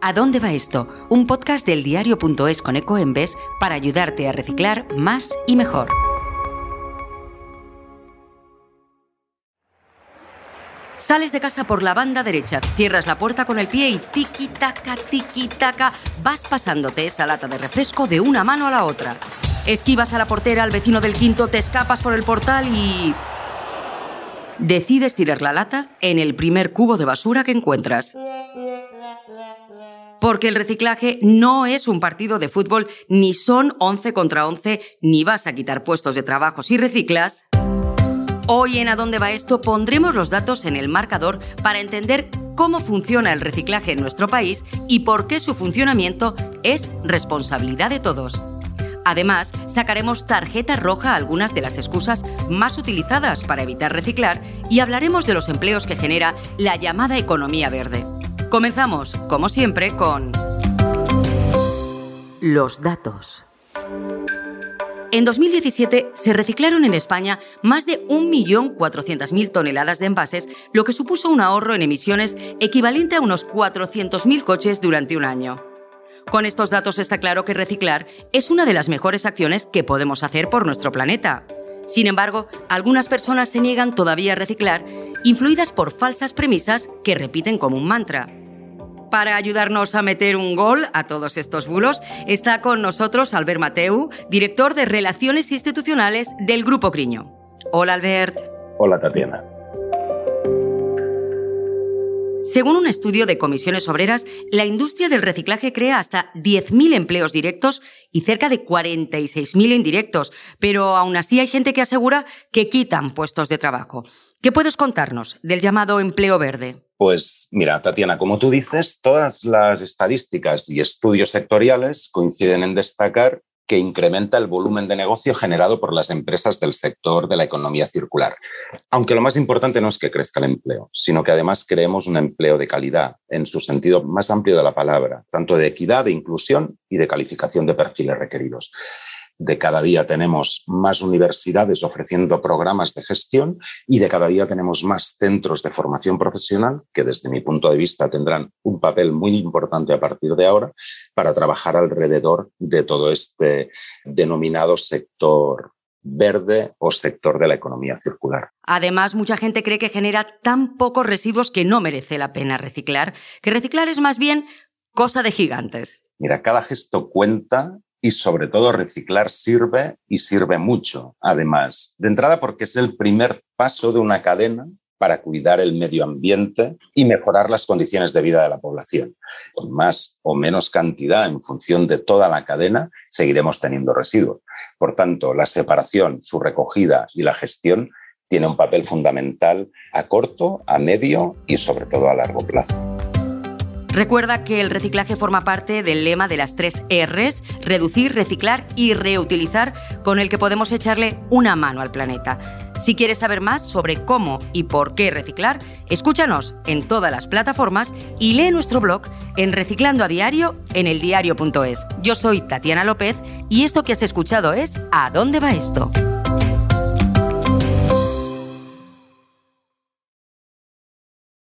¿A dónde va esto? Un podcast del diario.es con Ecoembes para ayudarte a reciclar más y mejor. Sales de casa por la banda derecha, cierras la puerta con el pie y tiki-taka, tiki-taka, vas pasándote esa lata de refresco de una mano a la otra. Esquivas a la portera, al vecino del quinto, te escapas por el portal y... Decides tirar la lata en el primer cubo de basura que encuentras. Porque el reciclaje no es un partido de fútbol, ni son 11 contra 11, ni vas a quitar puestos de trabajo si reciclas. Hoy en A dónde va esto pondremos los datos en el marcador para entender cómo funciona el reciclaje en nuestro país y por qué su funcionamiento es responsabilidad de todos. Además, sacaremos tarjeta roja a algunas de las excusas más utilizadas para evitar reciclar y hablaremos de los empleos que genera la llamada economía verde. Comenzamos, como siempre, con los datos. En 2017 se reciclaron en España más de 1.400.000 toneladas de envases, lo que supuso un ahorro en emisiones equivalente a unos 400.000 coches durante un año. Con estos datos está claro que reciclar es una de las mejores acciones que podemos hacer por nuestro planeta. Sin embargo, algunas personas se niegan todavía a reciclar, influidas por falsas premisas que repiten como un mantra. Para ayudarnos a meter un gol a todos estos bulos, está con nosotros Albert Mateu, director de Relaciones Institucionales del Grupo Criño. Hola, Albert. Hola, Tatiana. Según un estudio de comisiones obreras, la industria del reciclaje crea hasta 10.000 empleos directos y cerca de 46.000 indirectos, pero aún así hay gente que asegura que quitan puestos de trabajo. ¿Qué puedes contarnos del llamado empleo verde? Pues mira, Tatiana, como tú dices, todas las estadísticas y estudios sectoriales coinciden en destacar que incrementa el volumen de negocio generado por las empresas del sector de la economía circular. Aunque lo más importante no es que crezca el empleo, sino que además creemos un empleo de calidad en su sentido más amplio de la palabra, tanto de equidad, de inclusión y de calificación de perfiles requeridos de cada día tenemos más universidades ofreciendo programas de gestión y de cada día tenemos más centros de formación profesional que desde mi punto de vista tendrán un papel muy importante a partir de ahora para trabajar alrededor de todo este denominado sector verde o sector de la economía circular. Además, mucha gente cree que genera tan pocos residuos que no merece la pena reciclar, que reciclar es más bien cosa de gigantes. Mira, cada gesto cuenta y sobre todo reciclar sirve y sirve mucho, además. De entrada porque es el primer paso de una cadena para cuidar el medio ambiente y mejorar las condiciones de vida de la población. Con más o menos cantidad en función de toda la cadena, seguiremos teniendo residuos. Por tanto, la separación, su recogida y la gestión tiene un papel fundamental a corto, a medio y sobre todo a largo plazo. Recuerda que el reciclaje forma parte del lema de las tres Rs, reducir, reciclar y reutilizar, con el que podemos echarle una mano al planeta. Si quieres saber más sobre cómo y por qué reciclar, escúchanos en todas las plataformas y lee nuestro blog en Reciclando a Diario en eldiario.es. Yo soy Tatiana López y esto que has escuchado es ¿A dónde va esto?